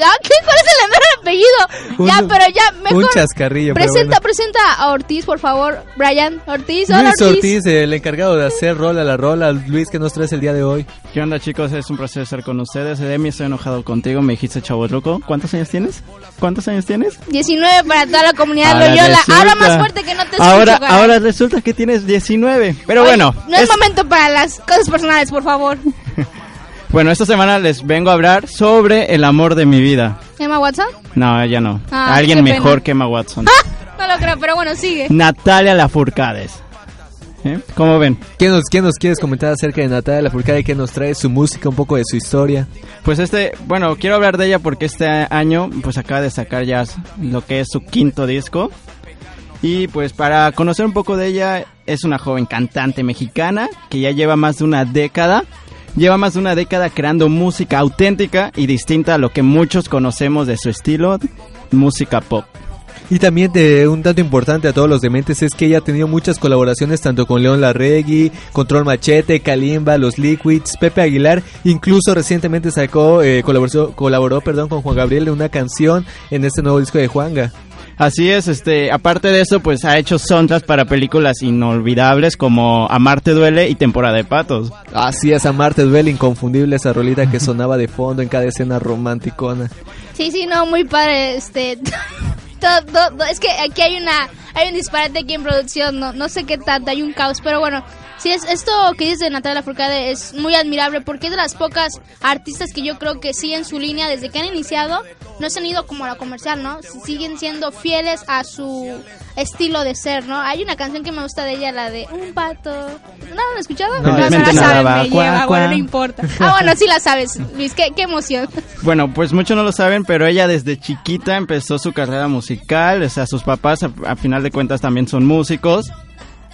¿Ah, ¿Qué? ¿Cuál es el apellido? Un- ya, pero ya, mejor. un chascarrillo, Presenta, bueno. presenta a Ortiz, por favor, Brian. Ortiz, hola Luis Ortiz, el encargado de hacer rola la rola. Luis, ¿qué nos traes el día de hoy? ¿Qué onda chicos? Es un placer estar con ustedes. Demi, estoy enojado contigo. Me dijiste chavo loco. ¿Cuántos años tienes? ¿Cuántos años tienes? 19 para toda la comunidad Ahora Loyola. resulta- Habla más fuerte que no te escucho, Ahora, caray. ahora resulta que tienes 19. Pero Oye, bueno, No es es- momento para las cosas personales, por favor. bueno, esta semana les vengo a hablar sobre el amor de mi vida. Emma Watson. No, ya no. Ah, Alguien mejor pena. que Emma Watson. No lo creo, pero bueno, sigue. Natalia Lafourcades. ¿Eh? ¿Cómo ven? ¿Qué nos, ¿Qué nos quieres comentar acerca de Natalia Lafourcade? ¿Qué nos trae su música, un poco de su historia? Pues este, bueno, quiero hablar de ella porque este año pues acaba de sacar ya lo que es su quinto disco. Y pues para conocer un poco de ella, es una joven cantante mexicana que ya lleva más de una década. Lleva más de una década creando música auténtica y distinta a lo que muchos conocemos de su estilo, música pop. Y también de un dato importante a todos los dementes es que ella ha tenido muchas colaboraciones tanto con León Larregui, Control Machete, Kalimba, Los Liquids, Pepe Aguilar, incluso recientemente sacó, eh, colaboró, colaboró perdón, con Juan Gabriel en una canción en este nuevo disco de Juanga. Así es, este, aparte de eso, pues ha hecho soundtracks para películas inolvidables como Amarte duele y Temporada de Patos. Así es, Amarte duele, inconfundible esa rolita que sonaba de fondo en cada escena romanticona. Sí, sí, no, muy padre. Este. todo- todo- es que aquí hay una hay un disparate aquí en producción, no, no sé qué tanto, hay un caos, pero bueno, sí, es, esto que dice Natalia Lafourcade es muy admirable porque es de las pocas artistas que yo creo que siguen su línea desde que han iniciado, no se han ido como a la comercial, ¿no? Siguen siendo fieles a su estilo de ser, ¿no? Hay una canción que me gusta de ella, la de Un pato. ¿No la han escuchado? No, no realmente la saben, me cuá, lleva, cuá. bueno, no importa. Ah, bueno, sí la sabes, Luis, qué, qué emoción. Bueno, pues muchos no lo saben, pero ella desde chiquita empezó su carrera musical. O sea, sus papás, a, a final de cuentas, también son músicos.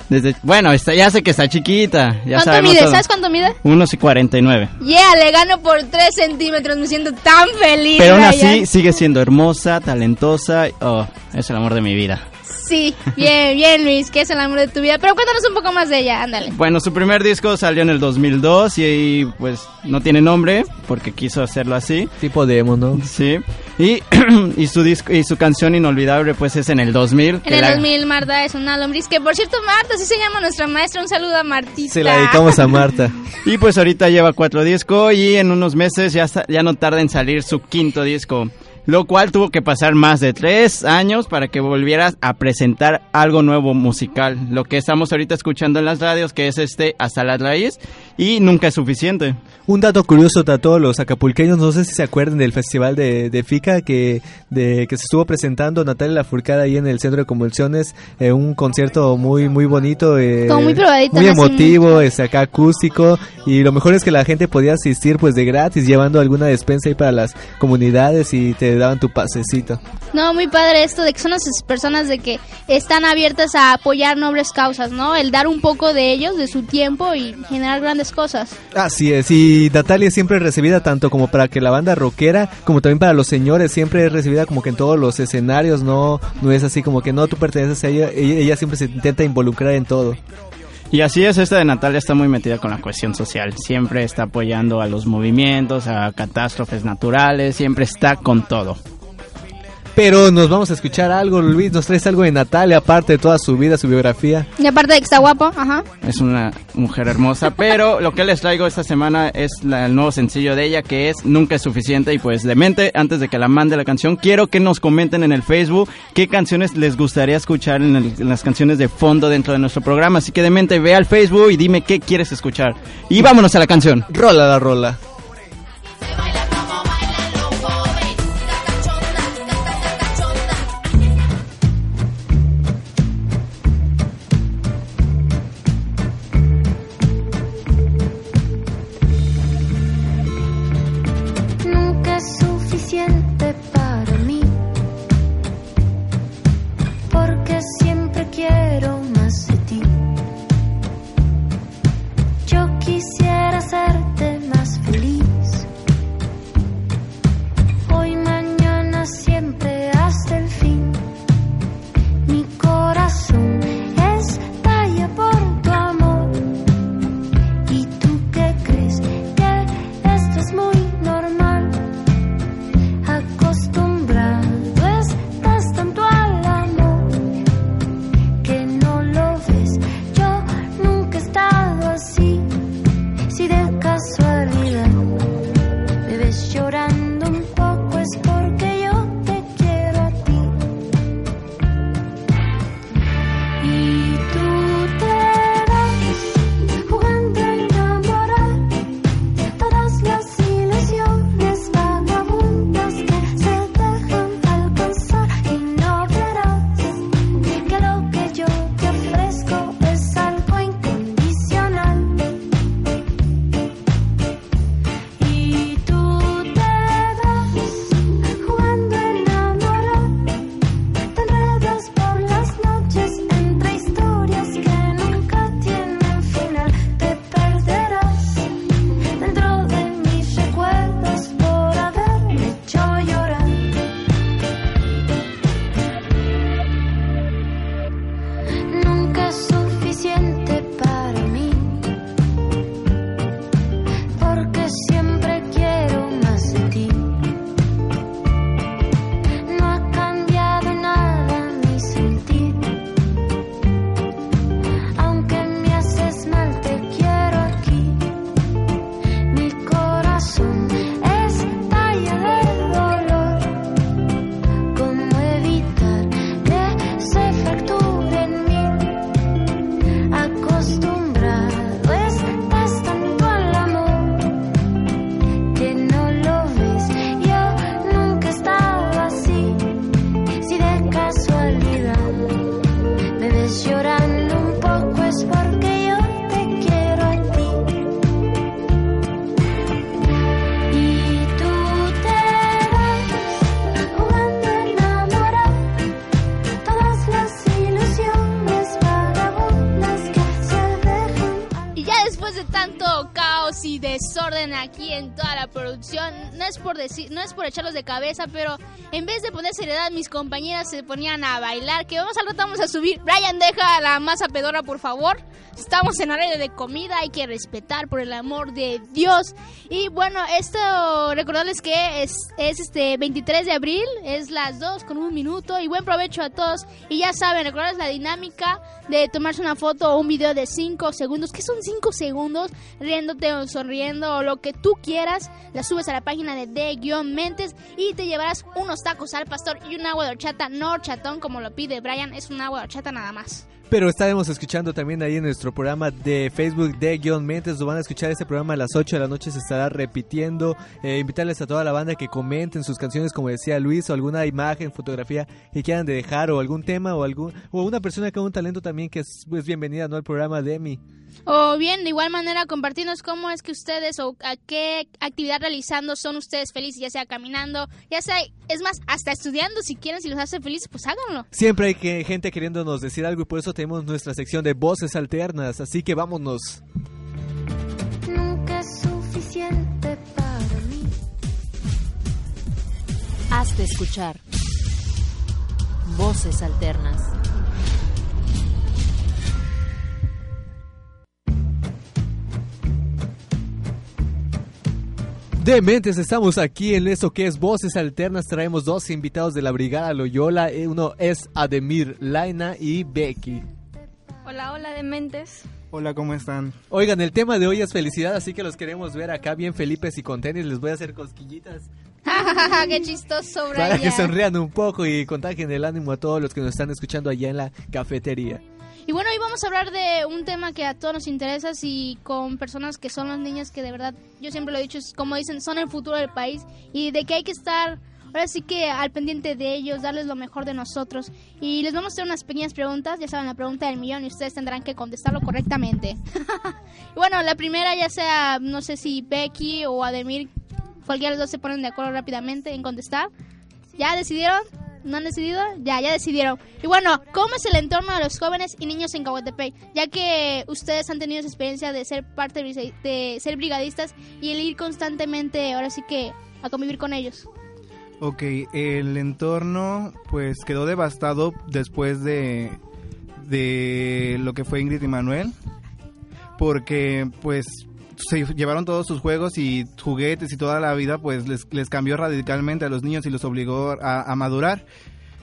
Desde, bueno, está, ya sé que está chiquita. Ya ¿Cuánto mide? todo. ¿Sabes cuánto mide? Unos y 49. Yeah, le gano por 3 centímetros, me siento tan feliz. Pero aún así sigue siendo hermosa, talentosa. Oh, es el amor de mi vida. Sí, bien, bien Luis, que es el amor de tu vida. Pero cuéntanos un poco más de ella, ándale. Bueno, su primer disco salió en el 2002 y, pues no tiene nombre porque quiso hacerlo así. Tipo demo, ¿no? Sí. Y, y su disco y su canción inolvidable pues es en el 2000. En el la- 2000 Marta es una lombriz, que por cierto Marta, así se llama nuestra maestra, un saludo a Martita. Se la dedicamos a Marta. Y pues ahorita lleva cuatro discos y en unos meses ya, ya no tarda en salir su quinto disco. Lo cual tuvo que pasar más de tres años para que volvieras a presentar algo nuevo musical. Lo que estamos ahorita escuchando en las radios, que es este Hasta la Raíz, y nunca es suficiente. Un dato curioso a todos los acapulqueños, no sé si se acuerdan del festival de, de FICA que, de, que se estuvo presentando Natalia Lafourcade ahí en el Centro de Convulsiones, eh, un concierto muy muy bonito, eh, Como muy muy emotivo, este, acá acústico y lo mejor es que la gente podía asistir pues de gratis llevando alguna despensa ahí para las comunidades y te daban tu pasecito. No, muy padre esto de que son esas personas de que están abiertas a apoyar nobles causas, ¿no? El dar un poco de ellos, de su tiempo y generar grandes cosas. Así es, y Natalia siempre es recibida tanto como para que la banda rockera, como también para los señores, siempre es recibida como que en todos los escenarios, no, no es así como que no, tú perteneces a ella, ella, ella siempre se intenta involucrar en todo. Y así es, esta de Natalia está muy metida con la cuestión social. Siempre está apoyando a los movimientos, a catástrofes naturales, siempre está con todo. Pero nos vamos a escuchar algo, Luis, nos traes algo de Natalia, aparte de toda su vida, su biografía. Y aparte de que está guapo, ajá. Es una mujer hermosa, pero lo que les traigo esta semana es la- el nuevo sencillo de ella que es Nunca es suficiente y pues de mente, antes de que la mande la canción, quiero que nos comenten en el Facebook qué canciones les gustaría escuchar en, el- en las canciones de fondo dentro de nuestro programa, así que de mente ve al Facebook y dime qué quieres escuchar. Y vámonos a la canción. Rola la rola. No es por echarlos de cabeza, pero en vez de poner seriedad, mis compañeras se ponían a bailar. Que vamos al rato vamos a subir. Brian, deja la masa pedora, por favor. Estamos en área de comida, hay que respetar por el amor de Dios. Y bueno, esto recordarles que es, es este 23 de abril, es las 2 con un minuto. Y buen provecho a todos. Y ya saben, recordarles la dinámica de tomarse una foto o un video de 5 segundos. ¿Qué son 5 segundos? Riéndote o sonriendo o lo que tú quieras. La subes a la página de D-Mentes y te llevarás unos tacos al y un agua de horchata, no horchatón como lo pide Brian, es un agua de horchata nada más. Pero estaremos escuchando también ahí en nuestro programa de Facebook de Guión Mentes. Lo van a escuchar este programa a las 8 de la noche. Se estará repitiendo. Eh, invitarles a toda la banda que comenten sus canciones, como decía Luis, o alguna imagen, fotografía que quieran de dejar, o algún tema, o algún o una persona que haga un talento también que es pues, bienvenida ¿no? al programa de Emi. O bien, de igual manera, compartirnos cómo es que ustedes o a qué actividad realizando son ustedes felices, ya sea caminando, ya sea, es más, hasta estudiando, si quieren, si los hace felices, pues háganlo. Siempre hay que, gente queriéndonos decir algo y por eso tenemos nuestra sección de voces alternas. Así que vámonos. Nunca es suficiente para mí. Hazte escuchar. Voces alternas. Dementes, estamos aquí en eso que es Voces Alternas. Traemos dos invitados de la Brigada Loyola. Eh, Uno es Ademir Laina y Becky. Hola, hola, Dementes. Hola, ¿cómo están? Oigan, el tema de hoy es felicidad, así que los queremos ver acá bien Felipes y con tenis. Les voy a hacer cosquillitas ¡Qué chistoso, para que Brian! sonrían un poco y contagien el ánimo a todos los que nos están escuchando allá en la cafetería. Y bueno, hoy vamos a hablar de un tema que a todos nos interesa y con personas que son las niñas que de verdad, yo siempre lo he dicho, es como dicen, son el futuro del país y de que hay que estar ahora sí que al pendiente de ellos, darles lo mejor de nosotros. Y les vamos a hacer unas pequeñas preguntas, ya saben, la pregunta del millón y ustedes tendrán que contestarlo correctamente. y bueno, la primera ya sea, no sé si Becky o Ademir, cualquiera de los dos se ponen de acuerdo rápidamente en contestar. ¿Ya decidieron? ¿No han decidido? Ya, ya decidieron. Y bueno, ¿cómo es el entorno de los jóvenes y niños en Cahuatepec? Ya que ustedes han tenido esa experiencia de ser parte de, ser brigadistas y el ir constantemente, ahora sí que, a convivir con ellos. Ok, el entorno pues quedó devastado después de, de lo que fue Ingrid y Manuel. Porque pues se llevaron todos sus juegos y juguetes y toda la vida pues les, les cambió radicalmente a los niños y los obligó a, a madurar.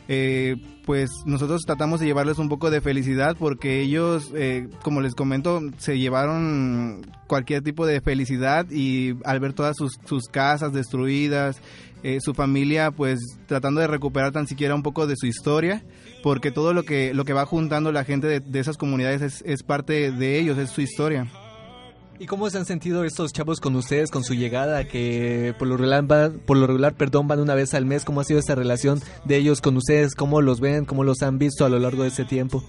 Eh, pues nosotros tratamos de llevarles un poco de felicidad porque ellos, eh, como les comento, se llevaron cualquier tipo de felicidad y al ver todas sus, sus casas destruidas, eh, su familia pues tratando de recuperar tan siquiera un poco de su historia, porque todo lo que, lo que va juntando la gente de, de esas comunidades es, es parte de ellos, es su historia. ¿Y cómo se han sentido estos chavos con ustedes, con su llegada, que por lo regular, van, por lo regular perdón, van una vez al mes? ¿Cómo ha sido esta relación de ellos con ustedes? ¿Cómo los ven? ¿Cómo los han visto a lo largo de ese tiempo?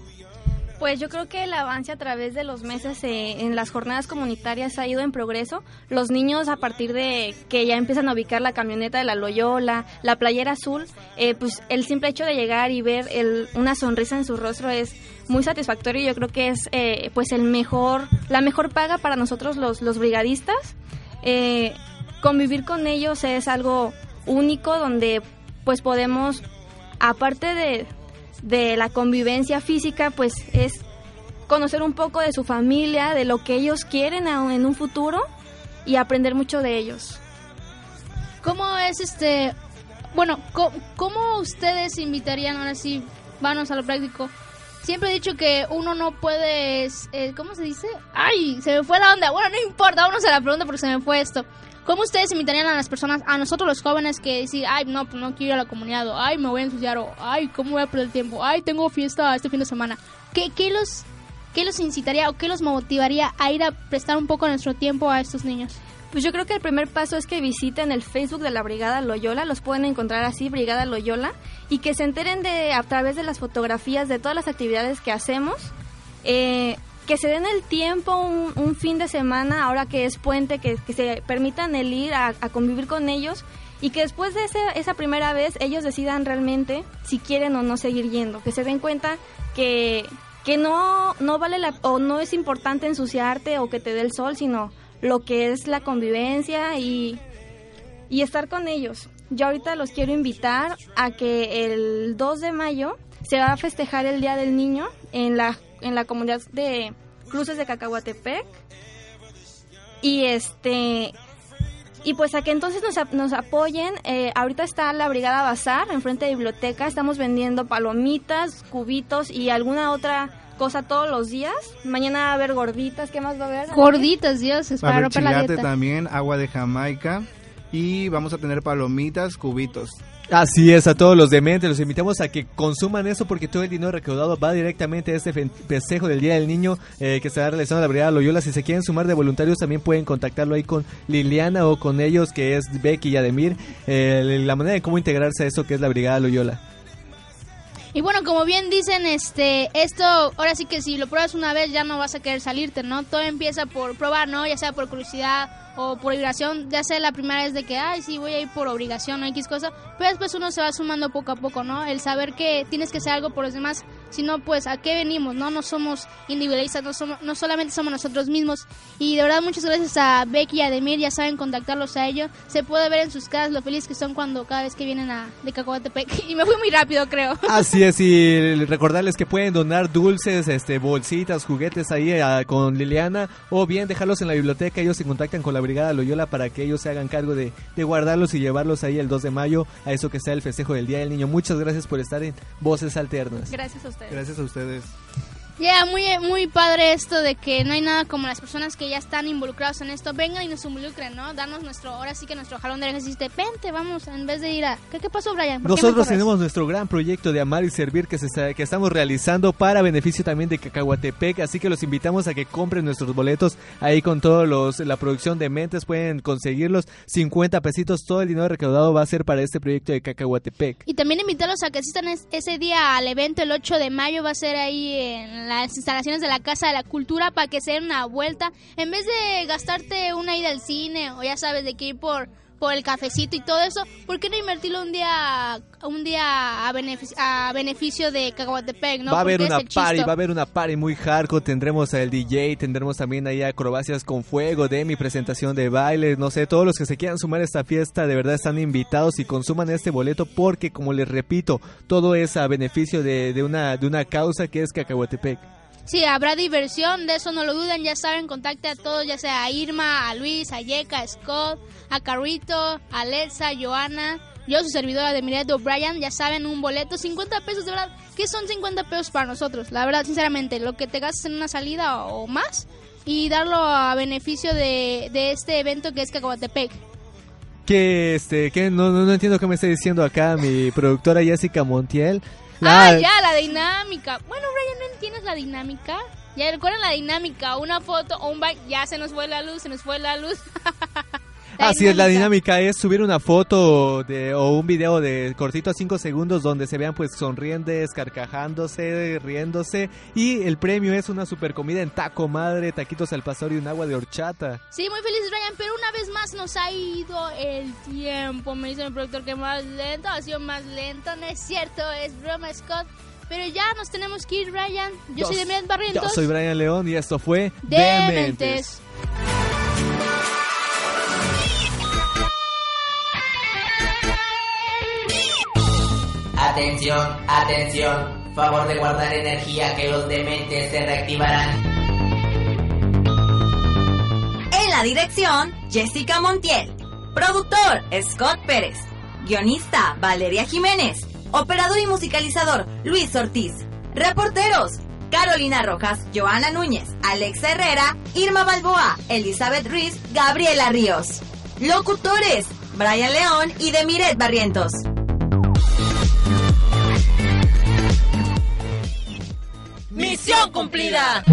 Pues yo creo que el avance a través de los meses eh, en las jornadas comunitarias ha ido en progreso. Los niños a partir de que ya empiezan a ubicar la camioneta de la Loyola, la playera azul, eh, pues el simple hecho de llegar y ver una sonrisa en su rostro es muy satisfactorio. Yo creo que es eh, pues el mejor, la mejor paga para nosotros los, los brigadistas. Eh, convivir con ellos es algo único donde pues podemos, aparte de, de la convivencia física, pues es conocer un poco de su familia, de lo que ellos quieren en un futuro y aprender mucho de ellos. ¿Cómo es este? Bueno, ¿cómo, ustedes invitarían ahora sí? Vamos a lo práctico. Siempre he dicho que uno no puede, eh, ¿cómo se dice? Ay, se me fue la onda. Bueno, no importa, vámonos a la pregunta porque se me fue esto. ¿Cómo ustedes invitarían a las personas, a nosotros los jóvenes, que decir, ay, no, pues no quiero ir a la comunidad, ay, me voy a ensuciar, o ay, ¿cómo voy a perder el tiempo? Ay, tengo fiesta este fin de semana. ¿Qué, qué los, qué los incitaría o qué los motivaría a ir a prestar un poco nuestro tiempo a estos niños? Pues yo creo que el primer paso es que visiten el Facebook de la Brigada Loyola, los pueden encontrar así, Brigada Loyola, y que se enteren de a través de las fotografías de todas las actividades que hacemos, eh, que se den el tiempo un, fin de semana, ahora que es puente, que, que se permitan el ir a, a convivir con ellos y que después de ese- esa primera vez ellos decidan realmente si quieren o no seguir yendo, que se den cuenta que, que no, no vale la, o no es importante ensuciarte o que te dé el sol, sino lo que es la convivencia y, y estar con ellos. Yo ahorita los quiero invitar a que el 2 de mayo se va a festejar el Día del Niño en la, en la comunidad de Cruces de Cacahuatepec. Y este y pues a que entonces nos, ap- nos apoyen. Eh, ahorita está la Brigada Bazar enfrente de biblioteca. Estamos vendiendo palomitas, cubitos y alguna otra cosa todos los días. Mañana va a haber gorditas. ¿Qué más va a haber? Gorditas, Dios, es para romper la dieta. también, agua de Jamaica y vamos a tener palomitas, cubitos. Así es, a todos los dementes los invitamos a que consuman eso porque todo el dinero recaudado va directamente a este fe- festejo del Día del Niño eh, que se está realizando en la Brigada Loyola. Si se quieren sumar de voluntarios también pueden contactarlo ahí con Liliana o con ellos que es Becky y Ademir, eh, la manera de cómo integrarse a eso que es la Brigada Loyola. Y bueno, como bien dicen, este, esto, ahora sí que si lo pruebas una vez ya no vas a querer salirte, ¿no? Todo empieza por probar, ¿no? Ya sea por curiosidad o por obligación, ya sea la primera vez de que, ay, sí, voy a ir por obligación o X cosa, pero después uno se va sumando poco a poco, ¿no? El saber que tienes que hacer algo por los demás, si no, pues, ¿a qué venimos, no? No somos individualistas, no, somos, no solamente somos nosotros mismos. Y de verdad, muchas gracias a Becky y a Demir, ya saben contactarlos a ellos. Se puede ver en sus caras lo felices que son cuando cada vez que vienen a, de Cacahuatepec. Y me fui muy rápido, creo. Así es, y recordarles que pueden donar dulces, este, bolsitas, juguetes ahí eh, con Liliana, o bien dejarlos en la biblioteca, ellos se contactan con la Brigada Loyola para que ellos se hagan cargo de, de guardarlos y llevarlos ahí el 2 de mayo, a eso que sea el festejo del Día del Niño. Muchas gracias por estar en Voces Alternas. Gracias a ustedes. Gracias a ustedes. Ya, muy, muy padre esto de que no hay nada como las personas que ya están involucrados en esto. Vengan y nos involucren, ¿no? Darnos nuestro, ahora sí que nuestro jalón de orejas decirte, vente, vamos, en vez de ir a... ¿Qué, qué pasó, Brian? ¿Por qué me Nosotros tenemos nuestro gran proyecto de amar y servir que, se está- que estamos realizando para beneficio también de Cacahuatepec, así que los invitamos a que compren nuestros boletos ahí con todos los la producción de mentes pueden conseguirlos 50 pesitos, todo el dinero recaudado va a ser para este proyecto de Cacahuatepec. Y también invitarlos a que asistan es- ese día al evento el 8 de mayo. Va a ser ahí en las instalaciones de la Casa de la Cultura para que se den una vuelta. En vez de gastarte una ida al cine o ya sabes, de que ir por, por el cafecito y todo eso, ¿por qué no invertirlo un día un día a, beneficio, a beneficio de Cacahuatepec? ¿no? va a haber Porque una party, va a haber una party muy hardcore, tendremos al DJ, tendremos también ahí acrobacias con fuego, de mi presentación de baile, no sé, todos los que se quieran sumar a esta fiesta de verdad están invitados y consuman este boleto porque como les repito, todo es a beneficio de, de una, de una causa que es Cacahuatepec. Sí, habrá diversión, de eso no lo duden, ya saben, contacte a todos, ya sea a Irma, a Luis, a Yeka, a Scott, a Carrito, a Alexa, Joana, yo su servidora de Miret O'Brien, ya saben, un boleto, 50 pesos, de verdad, ¿qué son 50 pesos para nosotros? La verdad, sinceramente, lo que te gastas en una salida o, o más y darlo a beneficio de, de este evento que es Cacahuatepec. Que este, que no, no, no entiendo qué me está diciendo acá mi productora Jessica Montiel. Ah, ya, la dinámica. Bueno, Brian, ¿no entiendes la dinámica? Ya recuerdan la dinámica, una foto o un baile, ya se nos fue la luz, se nos fue la luz. Así es, la dinámica es subir una foto de, o un video de cortito a 5 segundos donde se vean pues sonrientes, carcajándose, riéndose y el premio es una super comida en taco madre, taquitos al pastor y un agua de horchata. Sí, muy feliz, Brian, pero una vez más nos ha ido el tiempo. Me dice el productor que más lento, ha sido más lento, no es cierto, es broma, Scott. Pero ya nos tenemos que ir, Brian. Yo, soy Demian Barrientos. Yo soy Brian León y esto fue Dementes. Atención, atención. Favor de guardar energía que los dementes se reactivarán. En la dirección, Jessica Montiel. Productor, Scott Pérez. Guionista, Valeria Jiménez. Operador y musicalizador, Luis Ortiz. Reporteros, Carolina Rojas, Joana Núñez, Alexa Herrera, Irma Balboa, Elizabeth Ruiz, Gabriela Ríos. Locutores, Brian León y Demiret Barrientos. ¡Misión cumplida!